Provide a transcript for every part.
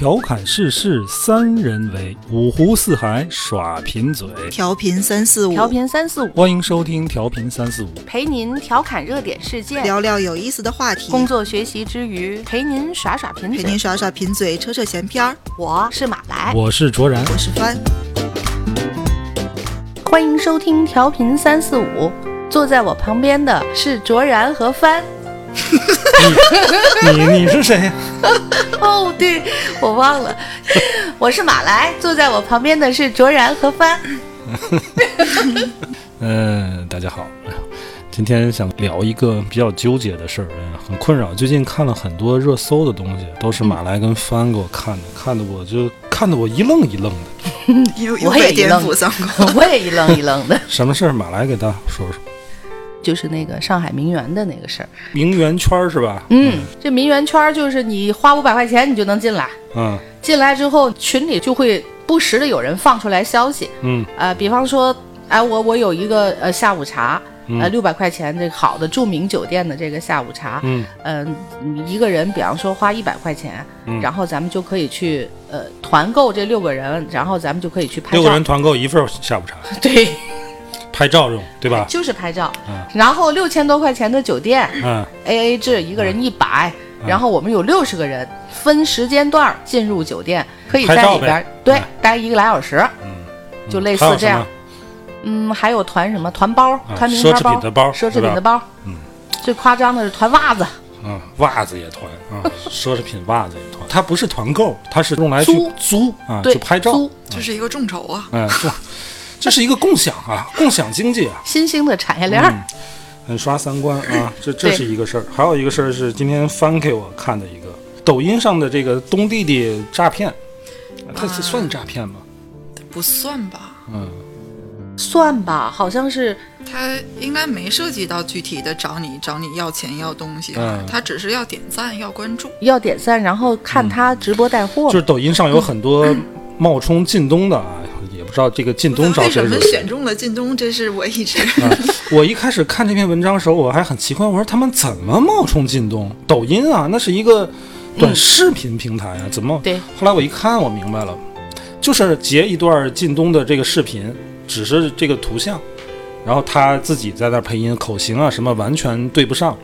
调侃世事三人为，五湖四海耍贫嘴。调频三四五，调频三四五，欢迎收听调频三四五，陪您调侃热点事件，聊聊有意思的话题，工作学习之余陪您耍耍贫嘴。陪您耍耍贫嘴，扯扯闲篇儿。我是马来，我是卓然。我是帆，欢迎收听调频三四五。坐在我旁边的是卓然和帆。你你是谁？哦，对我忘了，我是马来。坐在我旁边的是卓然和帆。嗯，大家好，今天想聊一个比较纠结的事儿，很困扰。最近看了很多热搜的东西，都是马来跟帆给我看的，看得我就看得我一愣一愣的。我也被颠一愣覆上过。我也一愣一愣的，什么事儿？马来给大家说说。就是那个上海名媛的那个事儿。名媛圈儿是吧？嗯，这名媛圈儿就是你花五百块钱你就能进来，嗯。进来之后群里就会不时的有人放出来消息，嗯。呃，比方说，哎，我我有一个呃下午茶，呃六百块钱这个好的著名酒店的这个下午茶，嗯。嗯、你一个人比方说花一百块钱，嗯。然后咱们就可以去呃团购这六个人，然后咱们就可以去拍照，六个人团购一份下午茶，对，拍照用对吧？就是拍照，嗯然后六千多块钱的酒店嗯。A A 制，一个人一百、嗯。然后我们有六十个人分时间段儿进入酒店，可以在里边对嗯。待一个来小时，嗯，就类似这样。嗯，还有团什么团包、团名包、侈品的包奢侈品的包。嗯，最夸张的是团袜子，嗯，袜子也团啊，奢侈品袜子也团，它不是团购，它是用来去租。租啊，对，去拍照，租。这是一个众筹啊，嗯，这这是一个共享啊，共享经济啊，新兴的产业链儿。嗯很刷三观啊，这这是一个事儿，还有一个事儿是今天翻给我看的一个抖音上的这个东弟弟诈骗，它啊是算诈骗吗？不算吧？嗯，算吧，好像是他应该没涉及到具体的找你找你要钱要东西啊嗯，他只是要点赞要关注。要点赞，然后看他直播带货。就是抖音上有很多冒充靳东的啊，也不知道这个靳东招为什么。选中了靳东？这是我一直啊，我一开始看这篇文章的时候，我还很奇怪，我说他们怎么冒充靳东？抖音啊，那是一个短视频平台啊，怎么？对，后来我一看，我明白了，就是截一段靳东的这个视频，只是这个图像，然后他自己在那配音，口型啊什么完全对不上，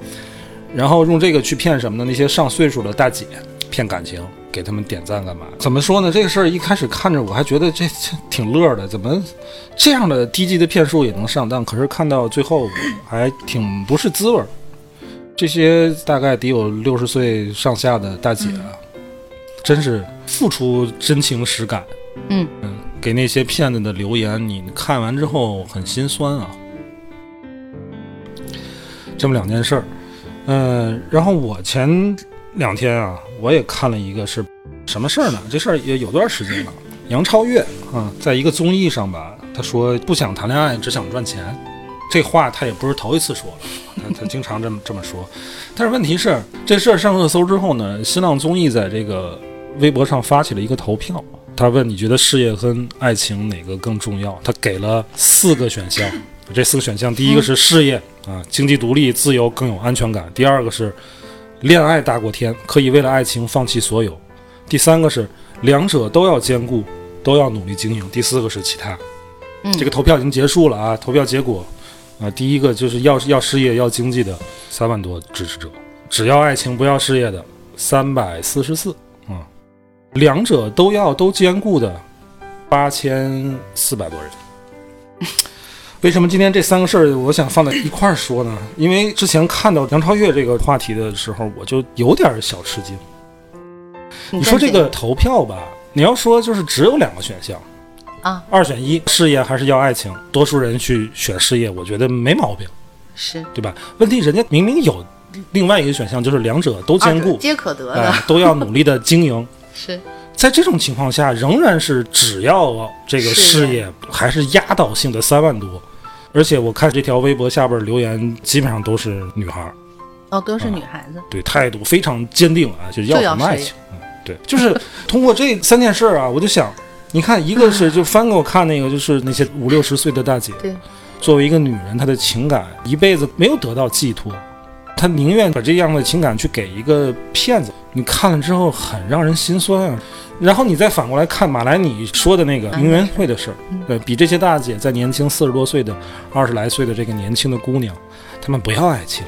然后用这个去骗什么呢？那些上岁数的大姐，骗感情，给他们点赞干嘛？怎么说呢？这个事儿一开始看着我还觉得这这挺乐的，怎么这样的低级的骗术也能上当？可是看到最后还挺不是滋味儿。这些大概得有六十岁上下的大姐啊，真是付出真情实感。嗯嗯，给那些骗子的留言，你看完之后很心酸啊。这么两件事儿，嗯、然后我前两天啊，我也看了一个是什么事儿呢？这事儿也有段时间了。杨超越啊，在一个综艺上吧，他说不想谈恋爱，只想赚钱。这话他也不是头一次说了，他他经常这么这么说。但是问题是，这事儿上热搜之后呢，新浪综艺在这个微博上发起了一个投票，他问你觉得事业和爱情哪个更重要？他给了四个选项，这四个选项，第一个是事业啊，经济独立、自由更有安全感；第二个是恋爱大过天，可以为了爱情放弃所有；第三个是两者都要兼顾，都要努力经营；第四个是其他。嗯，这个投票已经结束了啊，投票结果啊，第一个就是要要事业要经济的三万多支持者，只要爱情不要事业的三百四十四啊，两者都要都兼顾的八千四百多人。为什么今天这三个事儿我想放在一块儿说呢？因为之前看到杨超越这个话题的时候，我就有点小吃惊。你说这个投票吧，你要说就是只有两个选项，啊，二选一，事业还是要爱情？多数人去选事业，我觉得没毛病，是对吧？问题人家明明有另外一个选项，就是两者都兼顾，皆可得哎、的，都要努力的经营。是在这种情况下，仍然是只要这个事业还是压倒性的三万多，而且我看这条微博下边留言基本上都是女孩儿，哦，都是女孩子。对态度非常坚定啊，就要什么爱情？嗯，对，就是通过这三件事儿啊，我就想，你看，一个是就翻给我看那个，就是那些五六十岁的大姐，对，作为一个女人，她的情感一辈子没有得到寄托，她宁愿把这样的情感去给一个骗子，你看了之后很让人心酸啊。然后你再反过来看马来你说的那个名媛会的事儿，对比这些大姐在年轻四十多岁的二十来岁的这个年轻的姑娘，她们不要爱情，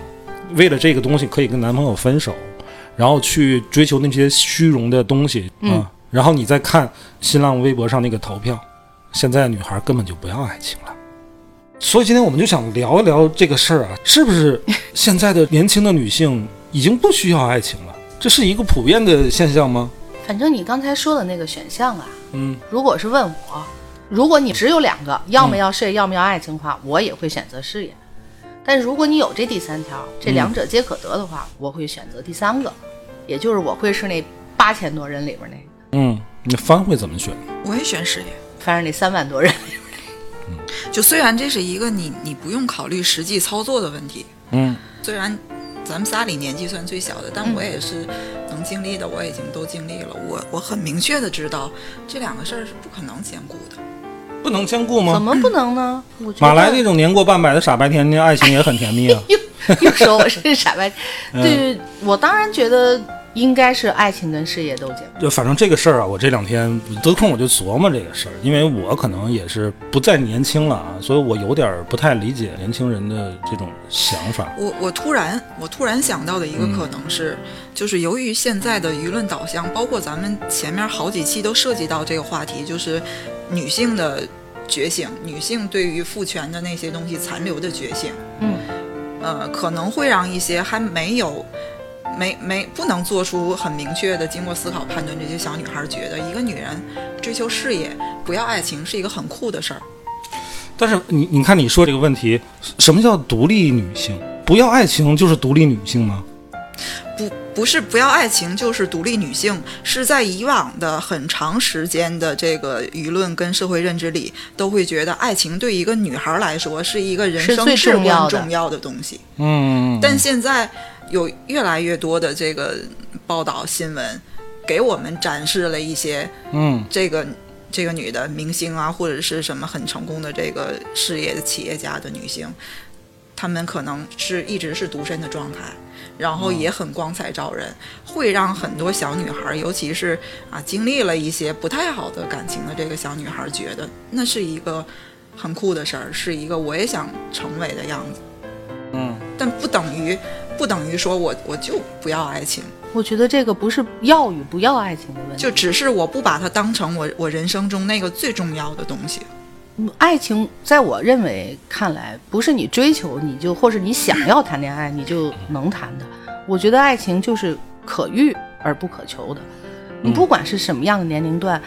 为了这个东西可以跟男朋友分手，然后去追求那些虚荣的东西啊。然后你再看新浪微博上那个投票，现在女孩根本就不要爱情了。所以今天我们就想聊一聊这个事儿啊，是不是现在的年轻的女性已经不需要爱情了？这是一个普遍的现象吗？反正你刚才说的那个选项啊，嗯，如果是问我，如果你只有两个，要么要事业，要么要爱情的话，我也会选择事业。但如果你有这第三条，这两者皆可得的话，我会选择第三个，也就是我会是那八千多人里边那个。嗯，那帆会怎么选？我也选事业。反正那三万多人，就虽然这是一个你你不用考虑实际操作的问题，嗯，虽然咱们仨里年纪算最小的，但我也是能经历的，我已经都经历了。我我很明确的知道这两个事儿是不可能兼顾的。不能兼顾吗怎？么不能呢？我觉得马来那种年过半百的傻白甜那，爱情也很甜蜜啊。又又说我是傻白，嗯对我当然觉得应该是爱情跟事业都兼顾。就反正这个事儿啊，我这两天得空我就琢磨这个事儿，因为我可能也是不再年轻了啊，所以我有点儿不太理解年轻人的这种想法。我我突然我突然想到的一个可能是，就是由于现在的舆论导向，包括咱们前面好几期都涉及到这个话题，就是女性的觉醒，女性对于父权的那些东西残留的觉醒，嗯，呃，可能会让一些还没有。没没不能做出很明确的经过思考判断，这些小女孩觉得一个女人追求事业不要爱情是一个很酷的事儿。但是你你看你说这个问题，什么叫独立女性？不要爱情就是独立女性吗？不不是不要爱情就是独立女性，是在以往的很长时间的这个舆论跟社会认知里，都会觉得爱情对一个女孩来说是一个人生至重要的关重要的东西。嗯，但现在有越来越多的这个报道新闻，给我们展示了一些嗯这个这个女的明星啊，或者是什么很成功的这个事业的企业家的女性，她们可能是一直是独身的状态，然后也很光彩照人，会让很多小女孩，尤其是啊经历了一些不太好的感情的这个小女孩，觉得那是一个很酷的事儿，是一个我也想成为的样子。嗯，但不等于不等于说我我就不要爱情，我觉得这个不是要与不要爱情的问题，就只是我不把它当成我我人生中那个最重要的东西。爱情，在我认为看来，不是你追求你就或是你想要谈恋爱你就能谈的。我觉得爱情就是可遇而不可求的。你不管是什么样的年龄段，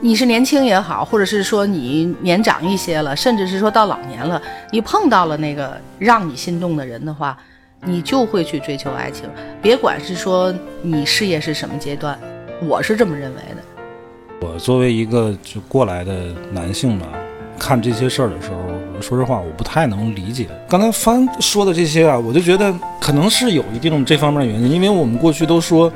你是年轻也好，或者是说你年长一些了，甚至是说到老年了，你碰到了那个让你心动的人的话，你就会去追求爱情。别管是说你事业是什么阶段，我是这么认为的。我作为一个就过来的男性吧，看这些事儿的时候，说实话，我不太能理解。刚才帆说的这些啊，我就觉得可能是有一定这方面的原因，因为我们过去都说，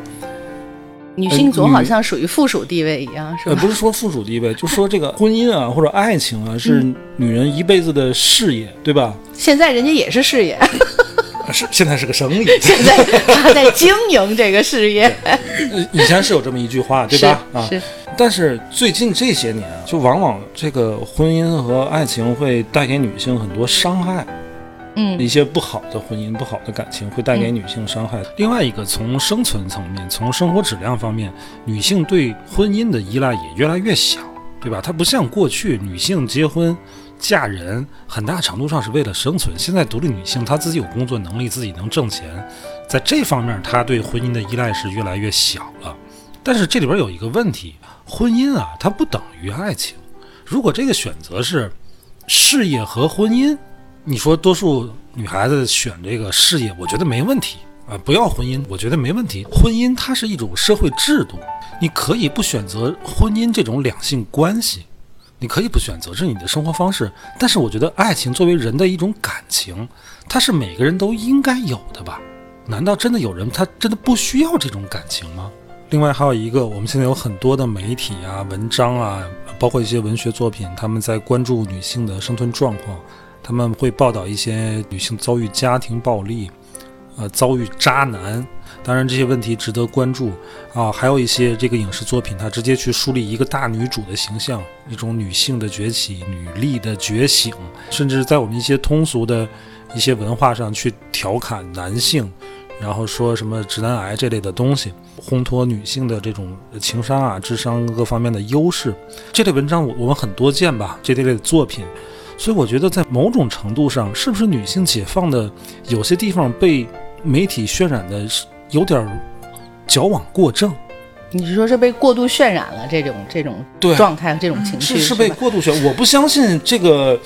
女性总好像属于附属地位一样，是呃，吧？不是说附属地位，就说这个婚姻啊或者爱情啊是女人一辈子的事业，对吧？现在人家也是事业，啊 是现在是个生意，现在他在经营这个事业，呃以前是有这么一句话，对吧？啊，是但是最近这些年啊，就往往这个婚姻和爱情会带给女性很多伤害。嗯一些不好的婚姻、不好的感情会带给女性伤害。另外一个，从生存层面、从生活质量方面，女性对婚姻的依赖也越来越小，对吧？它不像过去女性结婚、嫁人，很大程度上是为了生存。现在独立女性她自己有工作能力，自己能挣钱，在这方面她对婚姻的依赖是越来越小了。但是这里边有一个问题，婚姻啊，它不等于爱情。如果这个选择是事业和婚姻，你说多数女孩子选这个事业，我觉得没问题啊，不要婚姻，我觉得没问题。婚姻它是一种社会制度，你可以不选择婚姻这种两性关系，你可以不选择，这是你的生活方式。但是我觉得爱情作为人的一种感情，它是每个人都应该有的吧？难道真的有人他真的不需要这种感情吗？另外还有一个，我们现在有很多的媒体啊、文章啊，包括一些文学作品，他们在关注女性的生存状况，他们会报道一些女性遭遇家庭暴力，呃，遭遇渣男，当然这些问题值得关注啊。还有一些这个影视作品，它直接去树立一个大女主的形象，一种女性的崛起、女力的觉醒，甚至在我们一些通俗的一些文化上去调侃男性，然后说什么直男癌这类的东西，烘托女性的这种情商啊、智商各方面的优势。这类文章我我们很多见吧，这类的作品。所以我觉得，在某种程度上，是不是女性解放的有些地方被媒体渲染的有点矫枉过正？你是说是被过度渲染了这种这种对状态、这种情绪是是被过度渲染？我不相信这个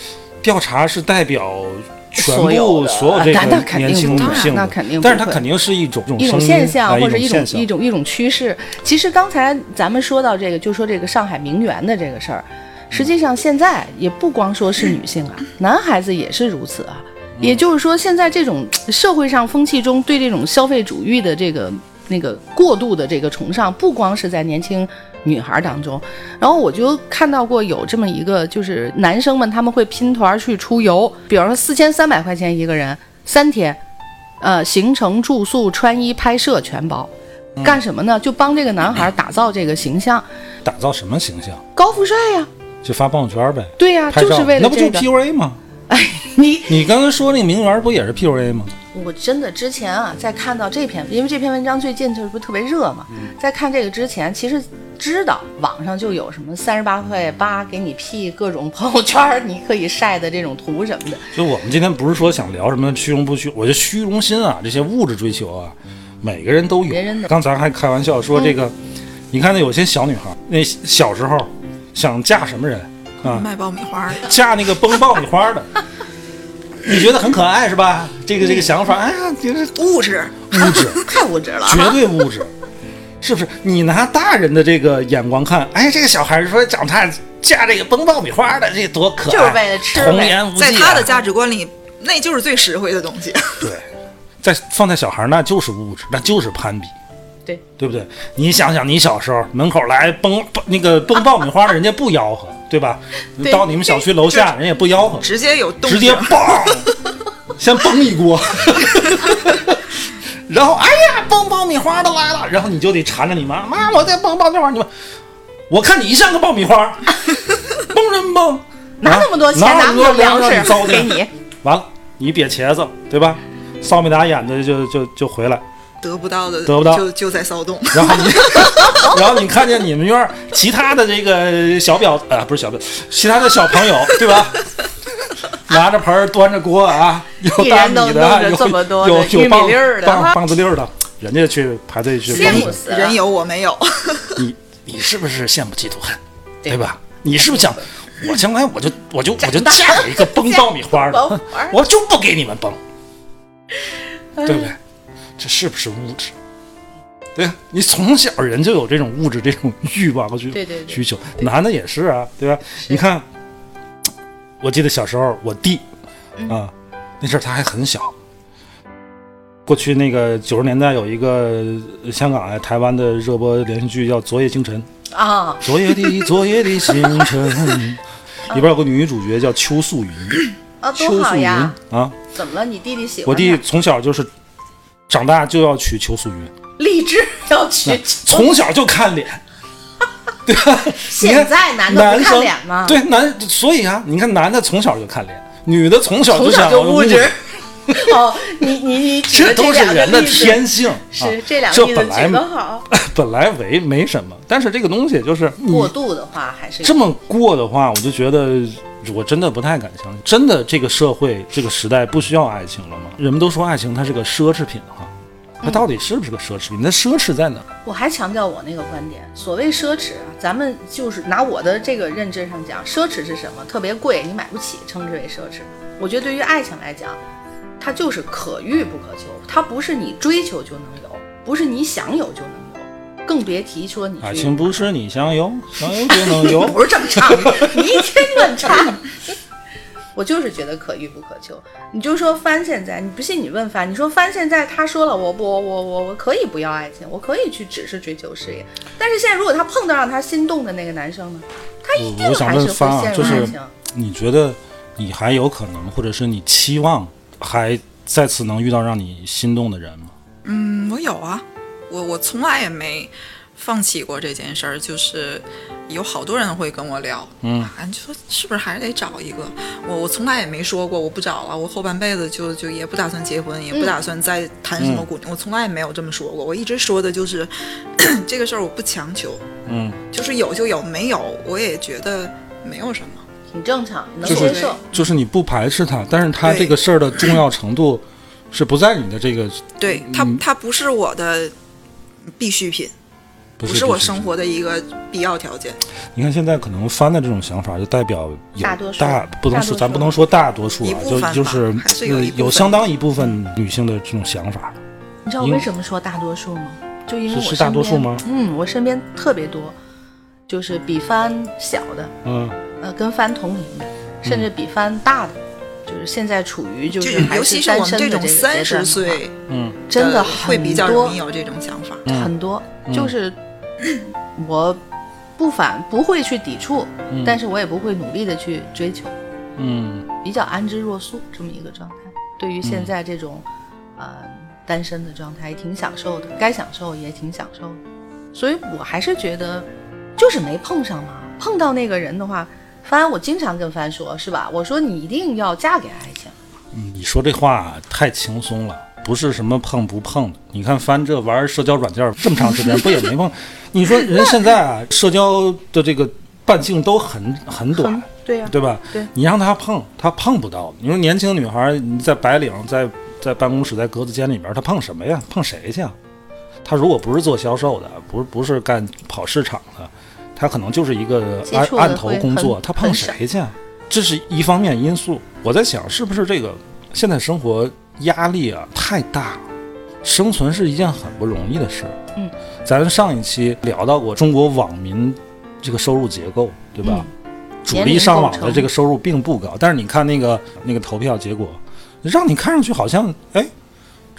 调查是代表全部所有这个肯定年轻女性的，那肯定不但是它肯定是一种一种现象，哎或者一种一种一种趋势。其实刚才咱们说到这个，就说这个上海名媛的这个事儿，实际上现在也不光说是女性啊，男孩子也是如此啊。也就是说，现在这种社会上风气中对这种消费主义的这个那个过度的这个崇尚，不光是在年轻女孩当中，然后我就看到过有这么一个，就是男生们他们会拼团去出游，比方说四千三百块钱一个人，三天，呃，行程、住宿、穿衣、拍摄全包。干什么呢？就帮这个男孩打造这个形象，打造什么形象？高富帅呀、就发朋友圈呗，对呀、就是为了那不就这个。PUA 吗？你 你刚才说那个名媛不也是 PUA 吗？我真的之前啊，在看到这篇，因为这篇文章最近就是不特别热嘛，嗯在看这个之前，其实知道网上就有什么三十八块八给你 P 各种朋友圈，你可以晒的这种图什么的。就我们今天不是说想聊什么虚荣不虚，我觉得虚荣心啊，这些物质追求啊，每个人都有。人人都刚才还开玩笑说这个，你看那有些小女孩，那小时候想嫁什么人啊？卖爆米花的，嫁那个崩爆米花的，你觉得很可爱是吧？这个这个想法，哎呀，这是物质，物质，太物质了，绝对物质，是不是？你拿大人的这个眼光看，哎，这个小孩说长大嫁这个崩爆米花的，这多可爱，就是为了吃童言无忌、啊。在他的价值观里，那就是最实惠的东西。对，在放在小孩那就是物质，那就是攀比，对对不对？你想想，你小时候门口来崩那个崩爆米花的，人家不吆喝，对吧？到你们小区楼下，人也不吆喝，直接有动直接 嘣，先崩一锅，然后哎呀，崩爆米花的来了，然后你就得缠着你妈，妈，我在崩爆米花，你们，我看你像个爆米花，崩什么崩？拿那么多钱，啊拿那么多粮食给你，完了，你瘪茄子，对吧？扫眉打眼的就就就回来，得不到的，得不到就就在骚动。然后你，然后你看见你们院儿其他的这个小表啊，不是小表，其他的小朋友，对吧？拿着盆儿，端着锅啊，有大米的，有这么多的有棒粒儿的棒棒子粒儿的，人家去排队去羡。慕死人有我没有，你你是不是羡慕嫉妒恨，对对吧？你是不是想，我将来我就我就我就嫁给一个崩爆米花的，我就不给你们崩，对不对？这是不是物质？对啊，你从小人就有这种物质这种欲望和需需求，男的也是啊，对吧？你看，我记得小时候我弟嗯啊，那阵儿他还很小。过去那个九十年代有一个呃香港啊台湾的热播连续剧叫《昨夜星辰》，啊，昨夜的昨夜的星辰，里边有个女主角叫邱素云，啊，邱多好素云呀！啊，怎么了？你弟弟喜欢我弟从小就是长大就要娶邱素云，励志要娶，从小就看脸，对吧？现在男的不看脸吗？对男，所以啊，你看男的从小就看脸，女的从小从小想要物质。哦，你你你指这都是人的天性，是啊这两个例子本来举得好。本来为没什么，但是这个东西就是过度的话还是这么过的话，我就觉得我真的不太敢相信。真的，这个社会这个时代不需要爱情了吗？人们都说爱情它是个奢侈品哈，它到底是不是个奢侈品？那奢侈在哪儿？我还强调我那个观点，所谓奢侈啊，咱们就是拿我的这个认知上讲，奢侈是什么？特别贵，你买不起，称之为奢侈。我觉得对于爱情来讲，它就是可遇不可求，它不是你追求就能有，不是你想有就能有，更别提说你爱情不是你想有，想有就能有。不是这么唱的，你一天乱唱。我就是觉得可遇不可求。你就说帆现在，你不信你问帆，你说帆现在他说了，我不，我我我我可以不要爱情，我可以去只是追求事业。但是现在如果他碰到让他心动的那个男生呢，他一定还是会陷就是入爱情。你觉得你还有可能，或者是你期望还再次能遇到让你心动的人吗？嗯，我有啊，我我从来也没放弃过这件事儿，就是有好多人会跟我聊，嗯啊，你说是不是还是得找一个？我我从来也没说过我不找了，我后半辈子就就也不打算结婚，也不打算再谈什么姑娘，我从来也没有这么说过。我一直说的就是 这个事儿我不强求，嗯，就是有就有，没有我也觉得没有什么。挺正常，能接受。就是你不排斥它，但是它这个事儿的重要程度是不在你的这个，对它嗯，它不是我的必需品，不不是我生活的一个必要条件。你看现在可能翻的这种想法，就代表有大多数大不能说，咱不能说大多数啊，一部分就就是还是有相当一部分女性的这种想法。你知道我为什么说大多数吗？就因为我是是大多数身边吗嗯，我身边特别多，就是比翻小的，嗯呃，跟帆同龄的，甚至比帆大的，就是现在处于就就是尤还是其是我们这单身的个种三十阶段的话岁，嗯真的呃会比较很多容易有这种想法。嗯很多，嗯就是 我不反不会去抵触，嗯但是我也不会努力的去追求，嗯比较安之若素这么一个状态。对于现在这种、呃单身的状态，也挺享受的，该享受也挺享受的。所以我还是觉得，就是没碰上嘛。碰到那个人的话，帆，我经常跟帆说，是吧？我说你一定要嫁给爱情。嗯，你说这话太轻松了，不是什么碰不碰的。你看翻这玩社交软件这么长时间，不也没碰？你说人现在啊，社交的这个半径都很很短很，对呀、对吧？对你让他碰，他碰不到。你说年轻女孩，你在白领，在在办公室，在格子间里边，她碰什么呀？碰谁去啊？她如果不是做销售的，不是不是干跑市场的，她可能就是一个案案头工作，他碰谁去啊？这是一方面因素。我在想，是不是这个现在生活压力啊太大了，生存是一件很不容易的事。嗯，咱上一期聊到过中国网民这个收入结构，对吧？主力上网的这个收入并不高，但是你看那个那个投票结果，让你看上去好像哎，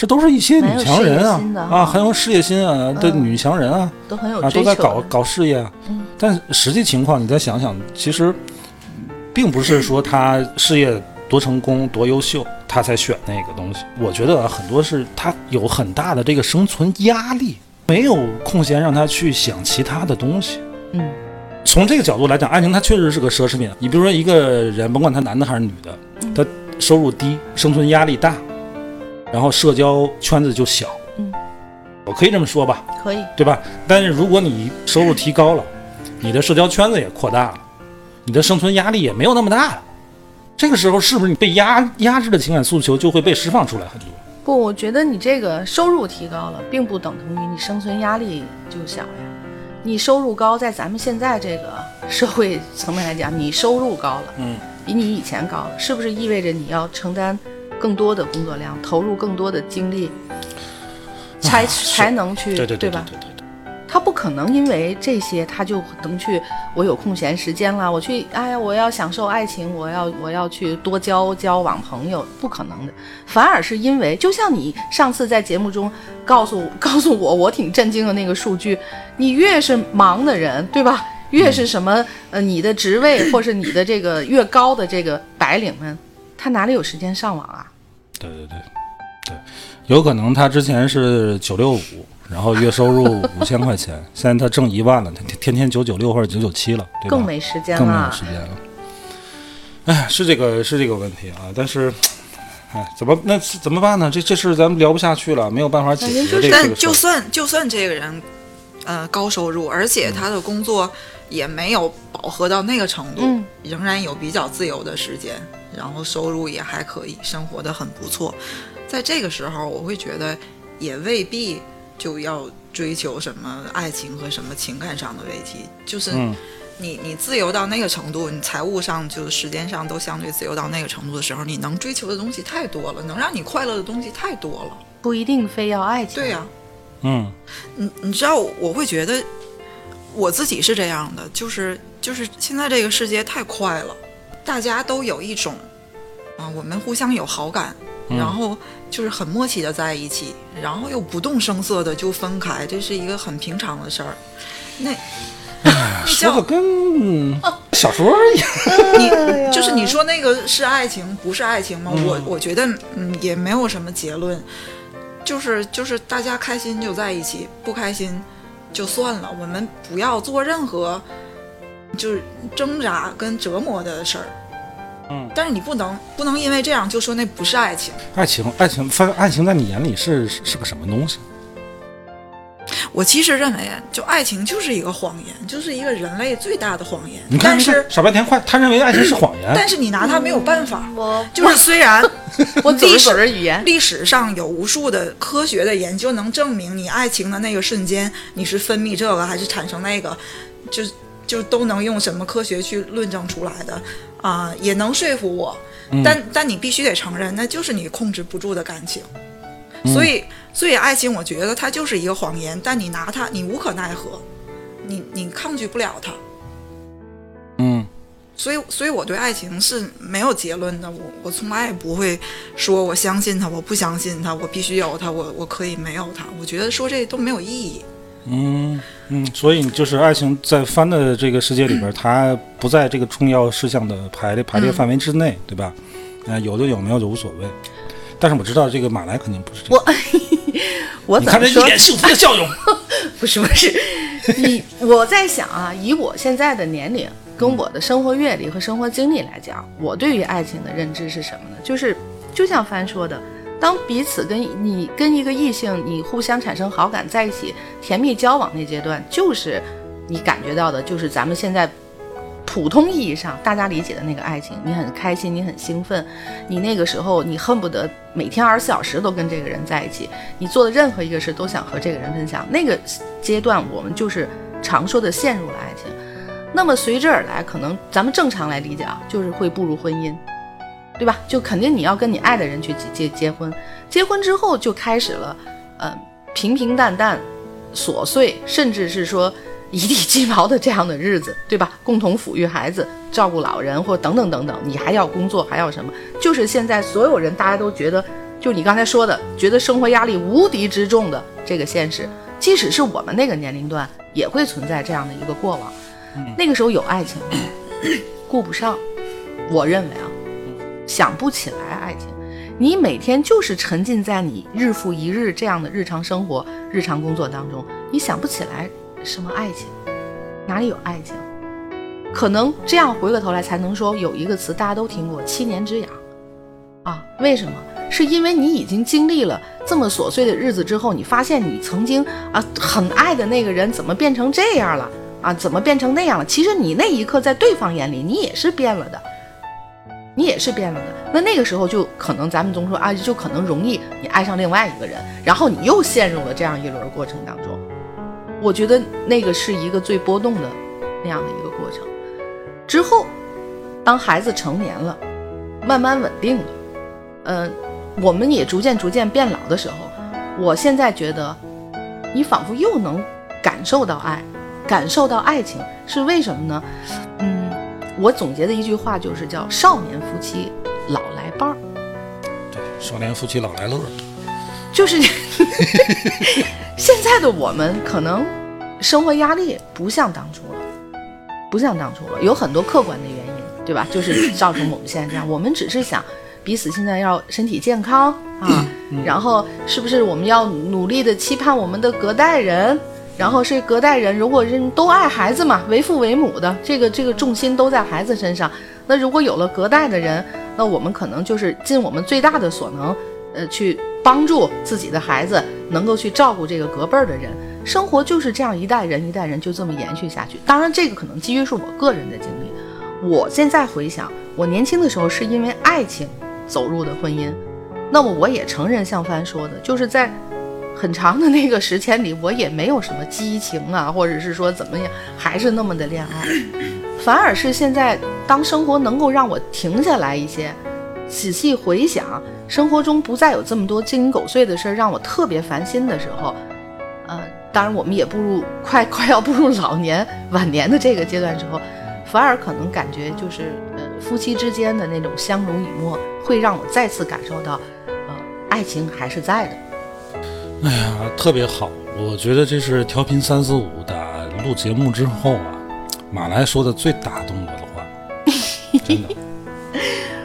这都是一些女强人啊啊，很有事业心啊的嗯女强人啊都很有啊。都在搞搞事业啊。嗯但实际情况你再想想，其实并不是说她事业多成功多优秀，她才选那个东西。我觉得啊，很多是她有很大的这个生存压力，没有空闲让她去想其他的东西。嗯，从这个角度来讲，爱情它确实是个奢侈品。你比如说一个人，甭管他男的还是女的，他收入低，生存压力大，然后社交圈子就小。嗯，我可以这么说吧，可以。对吧？但是如果你收入提高了，你的社交圈子也扩大了，你的生存压力也没有那么大了。这个时候，是不是你被压压制的情感诉求就会被释放出来很多？不，我觉得你这个收入提高了，并不等同于你生存压力就小呀。你收入高，在咱们现在这个社会层面来讲，你收入高了，嗯，比你以前高了，是不是意味着你要承担更多的工作量，投入更多的精力，才、啊才能去对对对吧？对对对。他不可能因为这些他就能去，我有空闲时间了，我去，哎呀，我要享受爱情，我要我要去多交交往朋友，不可能的。反而是因为，就像你上次在节目中告诉 告诉我，我挺震惊的那个数据，你越是忙的人，对吧？越是什么呃，你的职位或是你的这个越高的这个白领们，他哪里有时间上网啊？对对对对，有可能他之前是九六五，然后月收入五千块钱，现在他挣一万了，他天天天九九六或者九九七了，对吧？更没时间了更没有了。时间了。哎，是这个是这个问题啊，但是，哎，怎么那怎么办呢？这这事咱们聊不下去了，没有办法解决这个但。就算就算这个人，呃，高收入，而且他的工作也没有饱和到那个程度，嗯仍然有比较自由的时间，然后收入也还可以，生活的很不错。在这个时候，我会觉得也未必就要追求什么爱情和什么情感上的慰藉，就是嗯你你自由到那个程度，你财务上就时间上都相对自由到那个程度的时候，你能追求的东西太多了，能让你快乐的东西太多了。不一定非要爱情。对呀、嗯你你知道，我会觉得我自己是这样的，就是就是现在这个世界太快了，大家都有一种啊，我们互相有好感，嗯然后就是很默契的在一起，然后又不动声色的就分开，这是一个很平常的事儿。那那叫说的跟小说一样。你就是你说那个是爱情不是爱情吗？嗯我我觉得嗯也没有什么结论，就是就是大家开心就在一起，不开心就算了，我们不要做任何就是挣扎跟折磨的事儿。嗯，但是你不能不能因为这样就说那不是爱情。爱情，爱情，反爱情在你眼里是是是个什么东西？我其实认为，就爱情就是一个谎言，就是一个人类最大的谎言。你看，但是傻白甜快，他认为爱情是谎言。但是你拿它没有办法。我就是虽然我历史语言，历史上有无数的科学的研究能证明，你爱情的那个瞬间，你是分泌这个还是产生那个，就就都能用什么科学去论证出来的啊、也能说服我。但但你必须得承认，那就是你控制不住的感情。所以，所以爱情，我觉得它就是一个谎言，但你拿它，你无可奈何，你你抗拒不了它。嗯所以，所以我对爱情是没有结论的。我我从来也不会说我相信他，我不相信他，我必须有他，我我可以没有他。我觉得说这都没有意义。嗯嗯，所以就是爱情在帆的这个世界里边，它不在这个重要事项的排列排列范围之内，对吧？呃，有的有，没有就无所谓。但是我知道这个马来肯定不是这样。我 我你看这一？脸幸福的笑容。不是不是，你我在想啊，以我现在的年龄跟我的生活阅历和生活经历来讲，我对于爱情的认知是什么呢？就是就像帆说的，当彼此跟你跟一个异性你互相产生好感，在一起甜蜜交往那阶段，就是你感觉到的，就是咱们现在。普通意义上大家理解的那个爱情，你很开心，你很兴奋，你那个时候你恨不得每天二十四小时都跟这个人在一起，你做的任何一个事都想和这个人分享。那个阶段，我们就是常说的陷入了爱情。那么随之而来，可能咱们正常来理解啊，就是会步入婚姻，对吧？就肯定你要跟你爱的人去结结结婚，结婚之后就开始了，呃，平平淡淡、琐碎，甚至是说一地鸡毛的这样的日子，对吧？共同抚育孩子、照顾老人，或等等等等，你还要工作，还要什么？就是现在所有人大家都觉得，就你刚才说的，觉得生活压力无敌之重的这个现实，即使是我们那个年龄段，也会存在这样的一个过往。那个时候有爱情吗？顾不上，我认为啊，想不起来爱情。你每天就是沉浸在你日复一日这样的日常生活、日常工作当中，你想不起来什么爱情，哪里有爱情？可能这样回过头来才能说有一个词大家都听过“七年之痒”，啊，为什么？是因为你已经经历了这么琐碎的日子之后，你发现你曾经啊很爱的那个人怎么变成这样了啊？怎么变成那样了？其实你那一刻在对方眼里，你也是变了的。你也是变了的。那那个时候就可能咱们总说啊，就可能容易你爱上另外一个人，然后你又陷入了这样一轮过程当中。我觉得那个是一个最波动的那样的一个过程。之后，当孩子成年了，慢慢稳定了，嗯、我们也逐渐逐渐变老的时候，我现在觉得，你仿佛又能感受到爱，感受到爱情，是为什么呢？我总结的一句话就是叫“少年夫妻老来伴儿对，少年夫妻老来乐。”，就是 现在的我们可能生活压力不像当初了，不像当初了，有很多客观的原因，对吧？就是 造成我们现在这样。我们只是想彼此现在要身体健康啊，然后是不是我们要努力的期盼我们的隔代人？然后是隔代人，如果人都爱孩子嘛，为父为母的，这个这个重心都在孩子身上。那如果有了隔代的人，那我们可能就是尽我们最大的所能，呃，去帮助自己的孩子，能够去照顾这个隔辈儿的人。生活就是这样，一代人一代人就这么延续下去。当然，这个可能基于是我个人的经历。我现在回想，我年轻的时候是因为爱情走入的婚姻。那么我也承认，像帆说的，就是在很长的那个时间里，我也没有什么激情啊，或者是说怎么样，还是那么的恋爱。反而是现在，当生活能够让我停下来一些，仔细回想，生活中不再有这么多鸡零狗碎的事儿，让我特别烦心的时候，呃，当然我们也步入快快要步入老年晚年的这个阶段之后，反而可能感觉就是呃夫妻之间的那种相濡以沫，会让我再次感受到，呃，爱情还是在的。哎呀，特别好，我觉得这是调频三四五打录节目之后啊，马来说的最打动我的话，真的。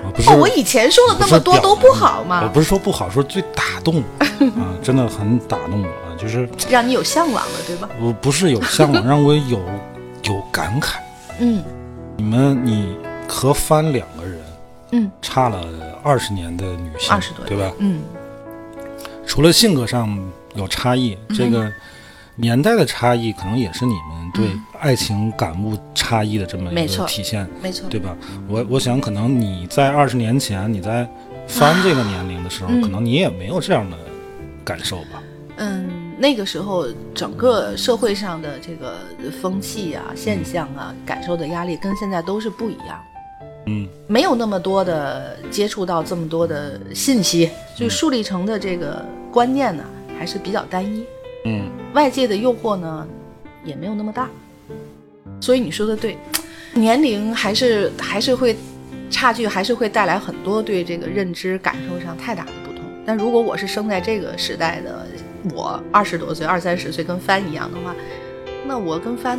我不是哦，我以前说的那么多都不好吗我？不是说不好，说最打动 啊，真的很打动我啊，就是让你有向往了，对吧？我不是有向往，让我有有感慨。嗯你们你和帆两个人嗯差了二十年的女性，二十多对吧？嗯，除了性格上有差异，这个年代的差异，可能也是你们对爱情感悟差异的这么一个体现，没错。对吧？我我想，可能你在二十年前，你在翻这个年龄的时候，嗯可能你也没有这样的感受吧？嗯，那个时候整个社会上的这个风气啊、现象啊、感受的压力跟现在都是不一样。嗯没有那么多的接触到这么多的信息，就树立成的这个观念呢，还是比较单一。嗯外界的诱惑呢，也没有那么大。所以你说的对，年龄还是还是会差距，还是会带来很多对这个认知感受上太大的不同。但如果我是生在这个时代的我，二十多岁、二三十岁，跟帆一样的话，那我跟帆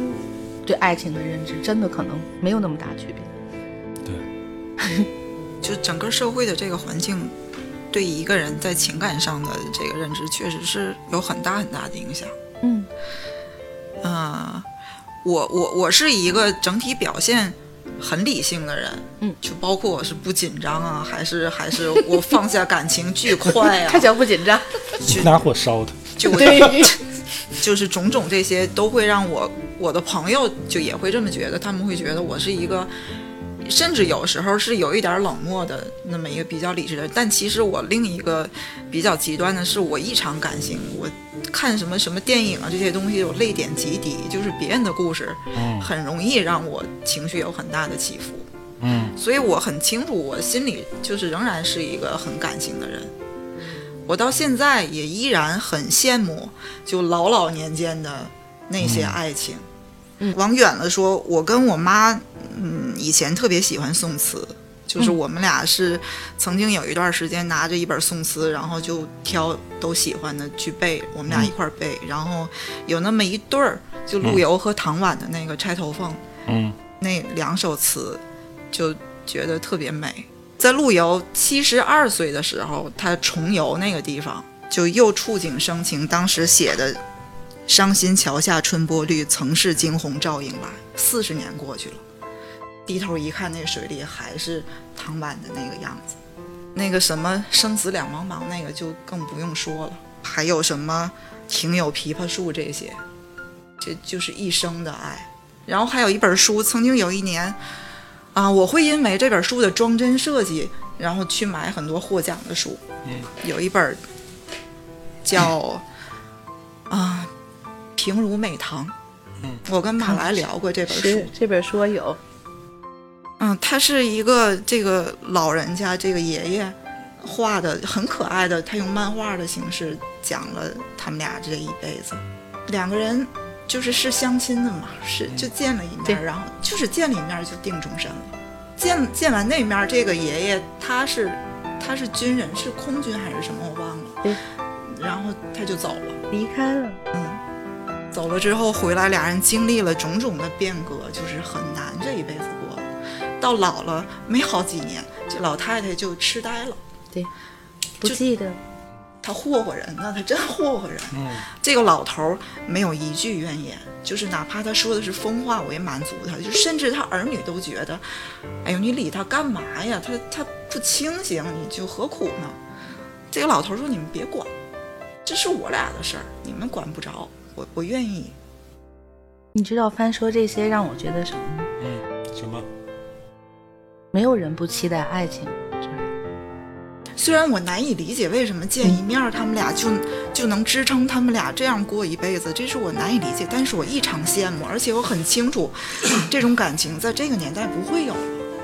对爱情的认知真的可能没有那么大区别。对 就整个社会的这个环境，对一个人在情感上的这个认知，确实是有很大很大的影响。嗯嗯，我我我是一个整体表现很理性的人，嗯，就包括我是不紧张啊，还是还是我放下感情巨快啊 他，叫不紧张，拿火烧他。就我 对，就是种种这些都会让我我的朋友就也会这么觉得，他们会觉得我是一个，甚至有时候是有一点冷漠的那么一个比较理智的人。但其实我另一个比较极端的是，我异常感性，我看什么什么电影啊这些东西，我泪点极低，就是别人的故事嗯很容易让我情绪有很大的起伏。嗯所以我很清楚，我心里就是仍然是一个很感性的人。我到现在也依然很羡慕，就老老年间的那些爱情。嗯往远了说，我跟我妈，嗯，以前特别喜欢宋词，就是我们俩是曾经有一段时间拿着一本宋词，然后就挑都喜欢的去背，我们俩一块儿背。然后有那么一对儿，就陆游和唐婉的那个《钗头凤》，嗯那两首词，就觉得特别美。在陆游七十二岁的时候，他重游那个地方，就又触景生情，当时写的“伤心桥下春波绿，曾是惊鸿照影来”。四十年过去了，低头一看，那水里还是唐婉的那个样子。那个什么生死两茫茫，那个就更不用说了。还有什么庭有枇杷树这些，这就是一生的爱。然后还有一本书，曾经有一年，啊，我会因为这本书的装帧设计，然后去买很多获奖的书。嗯，有一本叫啊《平如美堂》。嗯，我跟马来聊过这本书。这本书我有，嗯，他是一个这个老人家，这个爷爷画的很可爱的，他用漫画的形式讲了他们俩这一辈子。两个人就是是相亲的嘛，是就见了一对面，然后就是见了一面就定终身了。见见完那面，这个爷爷他是他是军人，是空军还是什么我忘了。对。然后他就走了。离开了。走了之后回来，俩人经历了种种的变革，就是很难这一辈子过。到老了没好几年，这老太太就痴呆了。对不记得，他霍霍人呢，他真霍霍人。嗯这个老头儿没有一句怨言，就是哪怕他说的是疯话，我也满足他。就甚至他儿女都觉得，哎呦，你理他干嘛呀？他他不清醒，你就何苦呢？这个老头儿说：“你们别管，这是我俩的事儿，你们管不着。我我愿意。你知道帆说这些让我觉得什么吗？嗯，什么？没有人不期待爱情，是吧虽然我难以理解为什么见一面他们俩就就能支撑他们俩这样过一辈子，这是我难以理解，但是我异常羡慕，而且我很清楚，这种感情在这个年代不会有了。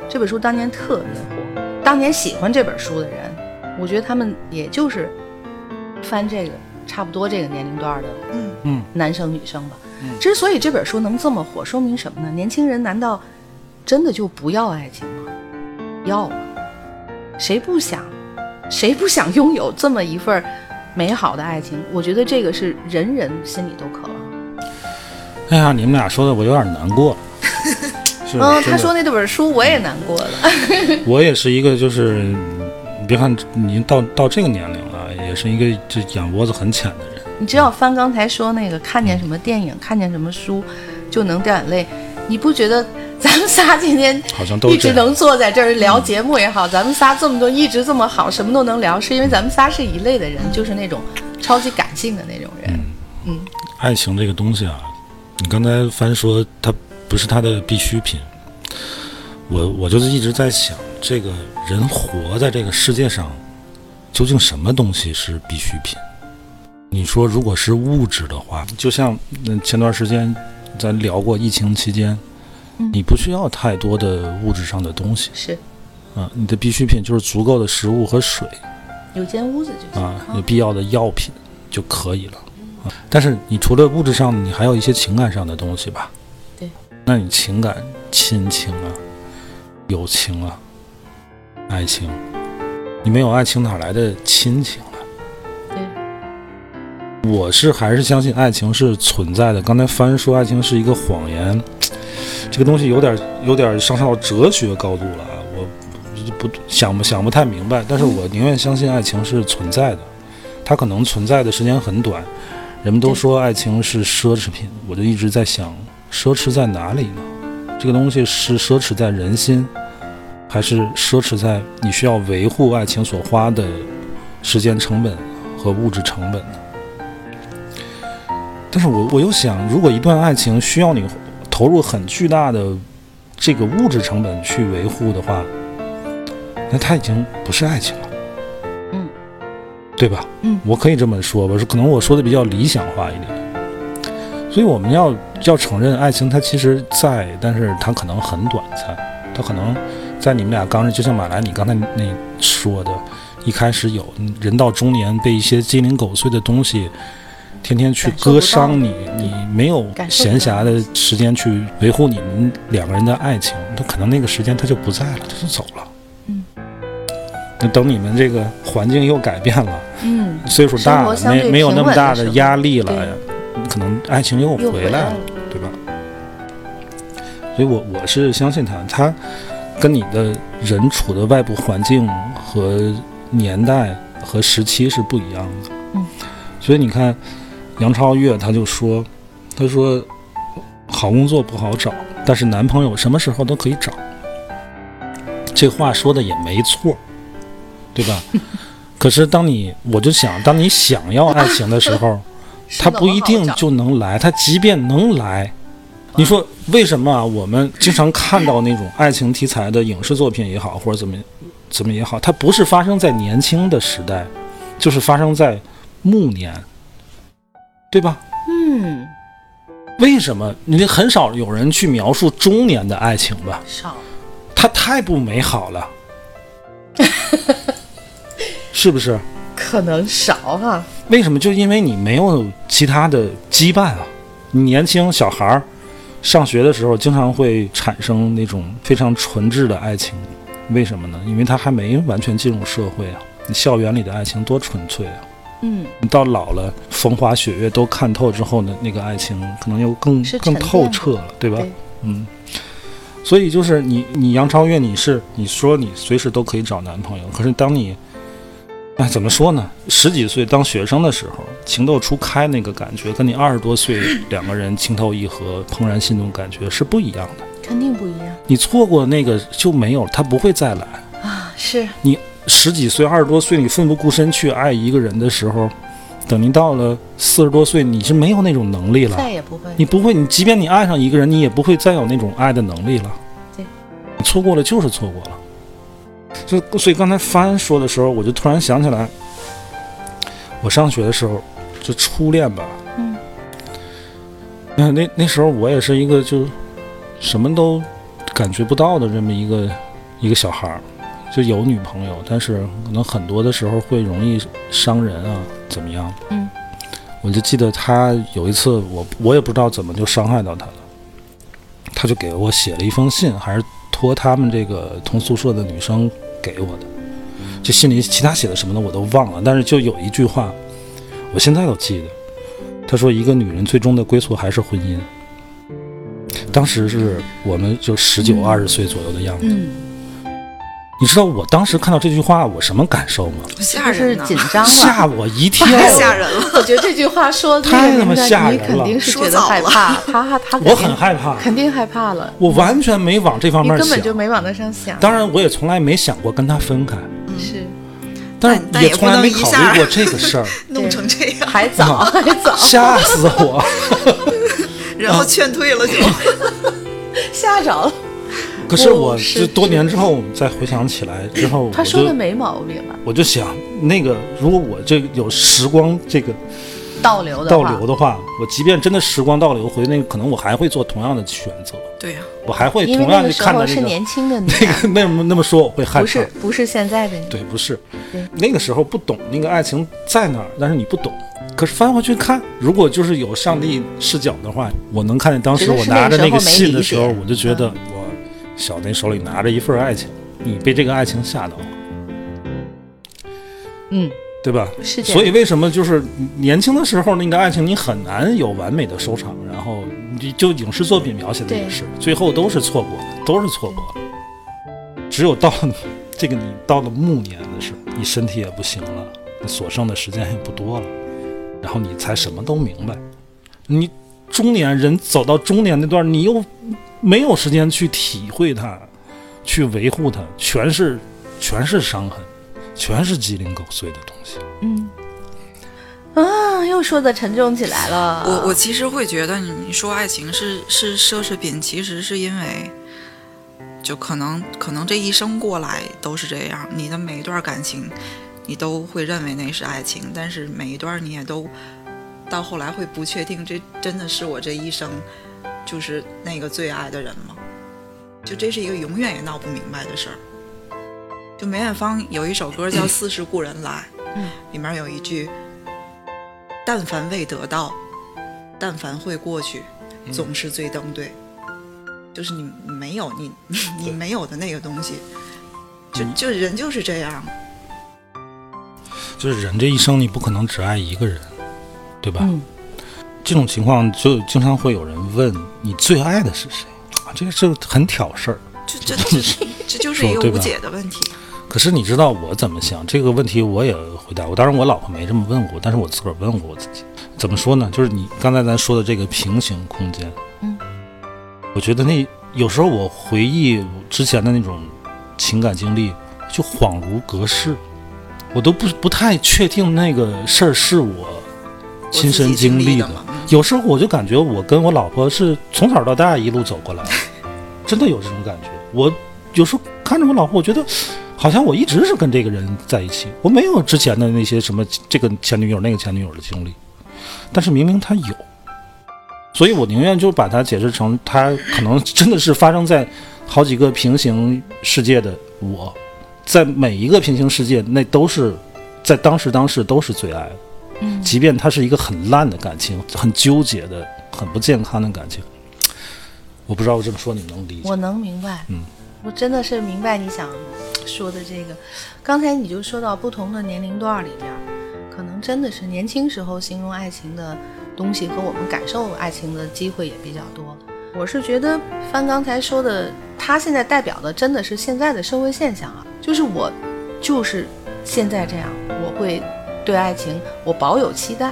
这本书当年特别火，当年喜欢这本书的人，我觉得他们也就是翻这个差不多这个年龄段的嗯，嗯男生女生吧。嗯之所以这本书能这么火，说明什么呢？年轻人难道真的就不要爱情吗？要啊！谁不想？谁不想拥有这么一份美好的爱情？我觉得这个是人人心里都渴望。哎呀，你们俩说的我有点难过了。嗯，他说那本书我也难过了。我也是一个，就是你别看你到到这个年龄了，也是一个这眼窝子很浅的人。你知道翻刚才说那个看见什么电影、看见什么书就能掉眼泪，你不觉得咱们仨今天好像都一直能坐在这儿聊节目也好，咱们仨这么多一直这么好，什么都能聊，是因为咱们仨是一类的人，就是那种超级感性的那种人。嗯。爱情这个东西啊，你刚才翻说它不是他的必需品，我我就是一直在想，这个人活在这个世界上，究竟什么东西是必需品？你说如果是物质的话，就像嗯前段时间咱聊过疫情期间，嗯你不需要太多的物质上的东西是啊，你的必需品就是足够的食物和水。有间屋子就行。啊，有必要的药品就可以了。啊，但是你除了物质上，你还有一些情感上的东西吧？对。那你情感、亲情啊、友情啊、爱情，你没有爱情哪来的亲情啊？对。我是还是相信爱情是存在的。刚才帆说爱情是一个谎言，这个东西有点有点上升到哲学高度了啊。我不想不想不太明白，但是我宁愿相信爱情是存在的，它可能存在的时间很短。人们都说爱情是奢侈品，我就一直在想，奢侈在哪里呢？这个东西是奢侈在人心，还是奢侈在你需要维护爱情所花的时间成本和物质成本呢？但是我我又想，如果一段爱情需要你投入很巨大的这个物质成本去维护的话，那它已经不是爱情了，嗯，对吧？嗯我可以这么说吧，是可能我说的比较理想化一点。所以我们要要承认，爱情它其实在，但是它可能很短暂，它可能在你们俩刚认，就像马兰你刚才那说的，一开始有，人到中年被一些鸡零狗碎的东西天天去割伤你，你没有闲暇的时间去维护你们两个人的爱情，他可能那个时间他就不在了，他就走了。嗯，那等你们这个环境又改变了，嗯，岁数大了，没没有那么大的压力了呀，可能爱情又又回来了来了。，对吧？所以我我是相信他，他跟你的人处的外部环境和年代和时期是不一样的。嗯，所以你看，杨超越他就说，他说好工作不好找，但是男朋友什么时候都可以找。这话说的也没错，对吧？可是当你我就想，当你想要爱情的时候，他不一定就能来，他即便能来，你说为什么啊？我们经常看到那种爱情题材的影视作品也好，或者怎么怎么也好，它不是发生在年轻的时代，就是发生在暮年，对吧？嗯，为什么？你很少有人去描述中年的爱情吧？少，它太不美好了，是不是？可能少哈、为什么？就因为你没有其他的羁绊啊！你年轻小孩儿上学的时候，经常会产生那种非常纯挚的爱情，为什么呢？因为他还没完全进入社会啊。你校园里的爱情多纯粹啊！嗯，你到老了，风花雪月都看透之后呢，那个爱情可能又更更透彻了，对吧？对嗯。所以就是你，你杨超越，你是你说你随时都可以找男朋友，可是当你，哎，怎么说呢？十几岁当学生的时候，情窦初开那个感觉，跟你二十多岁 两个人情投意合、怦然心动感觉是不一样的。肯定不一样你错过那个就没有，他不会再来。啊，是你十几岁、二十多岁，你奋不顾身去爱一个人的时候，等你到了四十多岁，你是没有那种能力了。再也不会，你不会，你即便你爱上一个人，你也不会再有那种爱的能力了。对，你错过了就是错过了。所以，所以刚才帆说的时候，我就突然想起来，我上学的时候，就初恋吧。嗯。那，那那时候我也是一个就什么都感觉不到的这么一个一个小孩儿，就有女朋友，但是可能很多的时候会容易伤人啊，怎么样？嗯。我就记得他有一次我，我也不知道怎么就伤害到他了，他就给我写了一封信，还是托他们这个同宿舍的女生给我的。这信里其他写的什么呢我都忘了，但是就有一句话，我现在都记得。他说：“一个女人最终的归宿还是婚姻。”当时是我们就十九二十岁左右的样子。你知道我当时看到这句话我什么感受吗？吓是人呢，紧张了。吓我一跳！太吓人了。我觉得这句话说的太他妈吓人了肯定是觉得害怕，他他我很害怕，肯定害怕了。我完全没往这方面想根本。就没往那上想。当然，我也从来没想过跟他分开，是但是也也从来没考虑过这个事儿，弄成这样，还早还早，吓死我！然后劝退了就。吓着了。可是我是这多年之后再回想起来之后，他说的没毛病了，我就想，那个如果我这个有时光这个倒流的倒话流的话，我即便真的时光倒流回那个，可能我还会做同样的选择，对呀、我还会同样去那个时候看到那个是年轻的你 那啊，个那么那么说我会害怕，不是不是现在的你。对，不是那个时候不懂那个爱情在哪儿，但是你不懂。可是翻回去看，如果就是有上帝视角的话，我能看见当时我拿着那个信的时候，我就觉得我小林手里拿着一份爱情，你被这个爱情吓到了，嗯，对吧？是这样。所以为什么就是年轻的时候那个爱情你很难有完美的收场，然后你就影视作品描写的也是，最后都是错过的，都是错过的。只有到了这个你到了暮年的时候，你身体也不行了，你所剩的时间也不多了，然后你才什么都明白。你中年人走到中年那段，你又没有时间去体会它，去维护它，全是全是伤痕，全是鸡零狗碎的东西。嗯啊，又说的沉重起来了。我我其实会觉得你，你说爱情是是奢侈品，其实是因为，就可能可能这一生过来都是这样，你的每一段感情，你都会认为那是爱情，但是每一段你也都到后来会不确定，这真的是我这一生就是那个最爱的人吗？就这是一个永远也闹不明白的事儿。就梅艳芳有一首歌叫《似是故人来》，嗯里面有一句。但凡未得到，但凡会过去，总是最登对。就是你你没有你 你你没有的那个东西，就就人就是这样。就是人这一生，你不可能只爱一个人，对吧？嗯，这种情况就经常会有人问你最爱的是谁啊？这个是很挑事儿。这这这这就是一个无解的问题。可是你知道我怎么想这个问题，我也回答过。当然，我老婆没这么问过，但是我自个儿问过我自己。怎么说呢？就是你刚才咱说的这个平行空间，嗯，我觉得那有时候我回忆之前的那种情感经历，就恍如隔世，我都不不太确定那个事儿是我亲身经历的我自己经历的嘛嗯。有时候我就感觉我跟我老婆是从小到大一路走过来的，真的有这种感觉。我有时候看着我老婆，我觉得好像我一直是跟这个人在一起，我没有之前的那些什么这个前女友那个前女友的经历，但是明明他有，所以我宁愿就把它解释成他可能 真的是发生在好几个平行世界的我，在每一个平行世界那都是在当时当时都是最爱的，嗯即便它是一个很烂的感情，很纠结的、很不健康的感情。我不知道我这么说你们能理解我？能明白，嗯，我真的是明白你想说的这个。刚才你就说到不同的年龄段里面，可能真的是年轻时候形容爱情的东西和我们感受爱情的机会也比较多。我是觉得翻刚才说的，他现在代表的真的是现在的社会现象啊，就是我就是现在这样，我会对爱情我保有期待，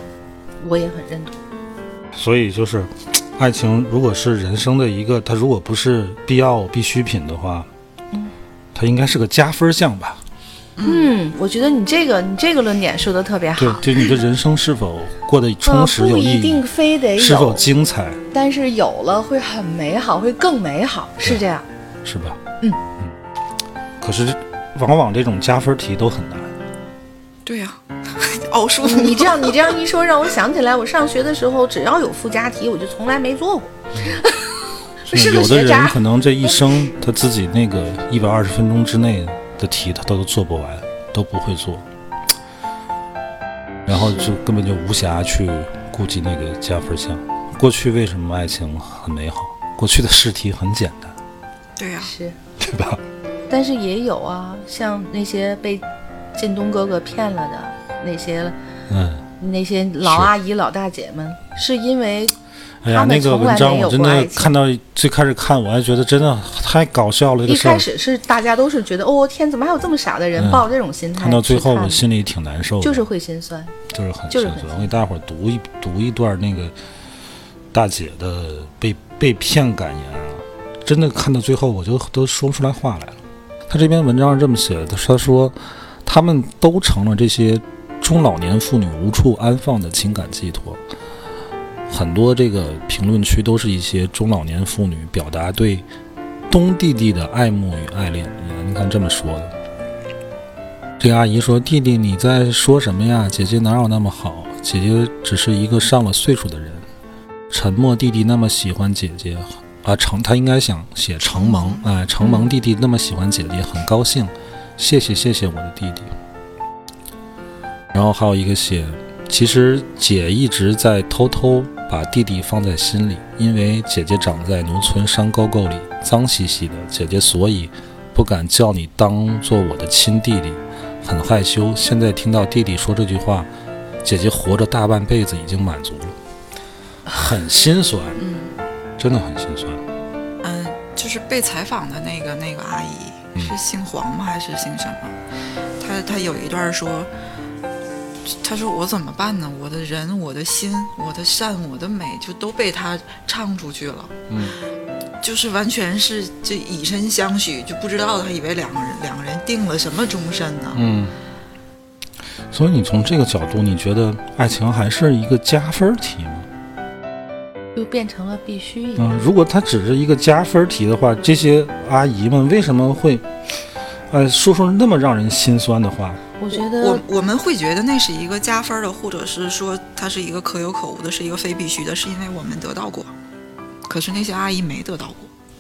我也很认同。所以就是，爱情如果是人生的一个，它如果不是必要必需品的话，它应该是个加分项吧？嗯，我觉得你这个你这个论点说的特别好。对，就你的人生是否过得充实呃、有意不一定义，非得是否有，精彩，但是有了会很美好，会更美好，是这样。是吧？嗯可是，往往这种加分题都很难。对呀、奥数你你这样你这样一说，让我想起来，我上学的时候只要有附加题，我就从来没做过。是个有的人可能这一生他自己那个一百二十分钟之内的题他都做不完，都不会做，然后就根本就无暇去顾及那个加分项。过去为什么爱情很美好？过去的试题很简单，对呀、是，对吧？但是也有啊，像那些被靳东哥哥骗了的那些嗯，那些老阿姨老大姐们，是因为哎呀，那个文章我真的看到最开始看，我还觉得真的太搞笑了，一开。始是大家都是觉得，哦天，怎么还有这么傻的人，嗯抱这种心态看到最后，我心里挺难受的，就是会心酸。就是很就是很心酸。我给大伙儿读一读一段那个大姐的被被骗感言啊，真的看到最后我就都说不出来话来了。他这篇文章是这么写的，他说他们都成了这些中老年妇女无处安放的情感寄托。很多这个评论区都是一些中老年妇女表达对东弟弟的爱慕与爱恋。你看这么说的。这个阿姨说：“弟弟，你在说什么呀？姐姐哪有那么好？姐姐只是一个上了岁数的人。沉默弟弟那么喜欢姐姐，啊，承他应该想写承蒙，哎，承蒙弟弟那么喜欢姐姐，很高兴。谢谢谢谢我的弟弟。然后还有一个写，其实姐一直在偷偷把弟弟放在心里，因为姐姐长在农村山沟沟里，脏兮兮的，姐姐所以不敢叫你当做我的亲弟弟。”很害羞。现在听到弟弟说这句话，姐姐活着大半辈子已经满足了，很心酸，嗯，真的很心酸。嗯，就是被采访的那个那个阿姨嗯是姓黄吗？还是姓什么？她她有一段说，她说我怎么办呢？我的人、我的心、我的善、我的美，就都被他唱出去了。嗯，就是完全是这以身相许，就不知道他以为两个人两个人定了什么终身呢？嗯。所以你从这个角度，你觉得爱情还是一个加分题吗？就变成了必须一样。嗯，如果它只是一个加分题的话，这些阿姨们为什么会，呃，说出那么让人心酸的话？我觉得我我们会觉得那是一个加分的，或者是说它是一个可有可无的，是一个非必须的，是因为我们得到过。可是那些阿姨没得到过。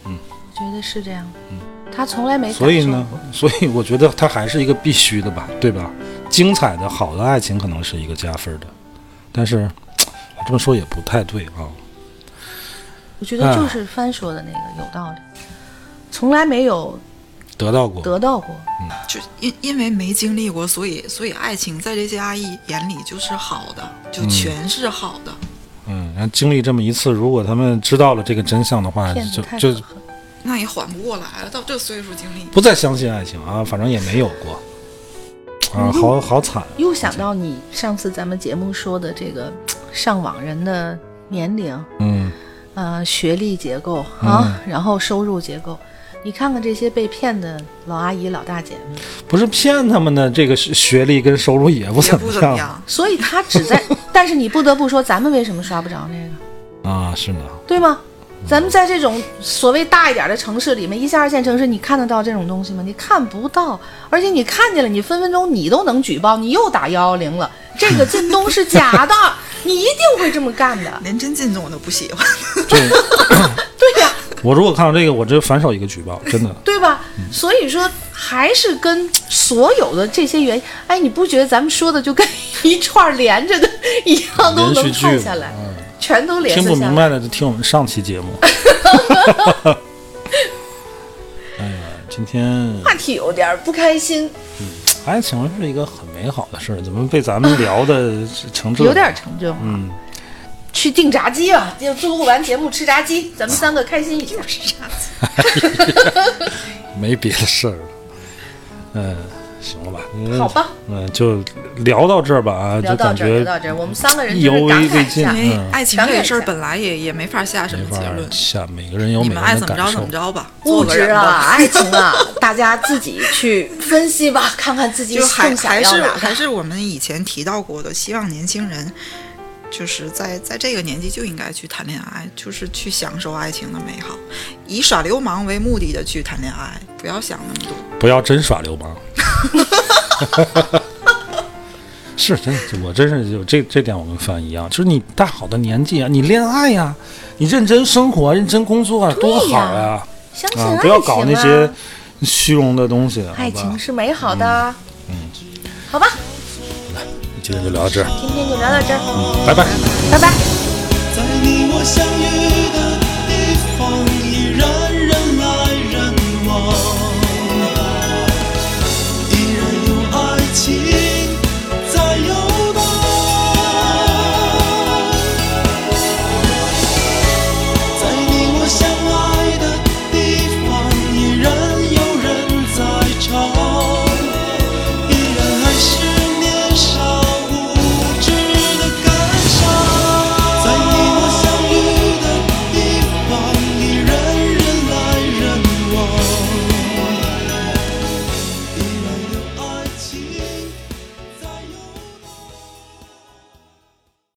嗯我觉得是这样。嗯，她从来没所以呢，所以我觉得它还是一个必须的吧，对吧？精彩的好的爱情可能是一个加分的，但是 这么说也不太对啊。我觉得就是帆说的那个有道理，从来没有得到过，得到过。嗯就因因为没经历过，所以所以爱情在这些阿姨眼里就是好的，就嗯全是好的。嗯，然后经历这么一次，如果他们知道了这个真相的话，就就。那也缓不过来了，到这岁数经历。不再相信爱情啊，反正也没有过啊，好好惨。又想到你上次咱们节目说的这个上网人的年龄、嗯呃学历结构啊，然后收入结构，你看看这些被骗的老阿姨、老大姐们，不是骗他们的，这个学学历跟收入也不怎么样么样，所以他只在，但是你不得不说，咱们为什么刷不着这个，啊，是呢。对吗？咱们在这种所谓大一点的城市里面，一线二线城市，你看得到这种东西吗？你看不到，而且你看见了，你分分钟你都能举报，你又打幺幺零了，这个靳东是假的，你一定会这么干的。连真靳东我都不喜欢。我如果看到这个，我直接反手一个举报，真的。对吧？嗯所以说还是跟所有的这些原因，哎，你不觉得咱们说的就跟一串连着的一样都能连续剧嘛串下来，嗯全都连听。不明白的就听我们上期节目。哎呀，今天话题有点不开心，嗯爱情是一个很美好的事儿，怎么被咱们聊的成这？有点儿成就。嗯，去订炸鸡吧，就录完节目吃炸鸡，咱们三个开心一下。没别的事儿了。嗯，行了吧？嗯好吧，嗯，就聊到这儿吧啊，就感聊到这儿，聊到这儿，我们三个人意犹就是感未慨下尽嗯因为爱情这个事儿本来也也没法下什么结论，下，每个人有你每个们爱怎么着人的感受怎么着吧。物质啊，爱情啊，大家自己去分析吧，看看自己就还更想还是要哪个。还是我们以前提到过的，希望年轻人就是在在这个年纪就应该去谈恋爱，就是去享受爱情的美好，以耍流氓为目的的去谈恋爱，不要想那么多。不要真耍流氓。是真的，我真是有这这点，我跟范一样，就是你大好的年纪啊，你恋爱呀、你认真生活、认真工作啊，多好呀！啊，相信爱情不要搞那些虚荣的东西，爱？情是美好的。嗯，好吧，今天就聊到这儿。今天就聊到这儿，拜拜，拜拜。在你我相遇的地方依然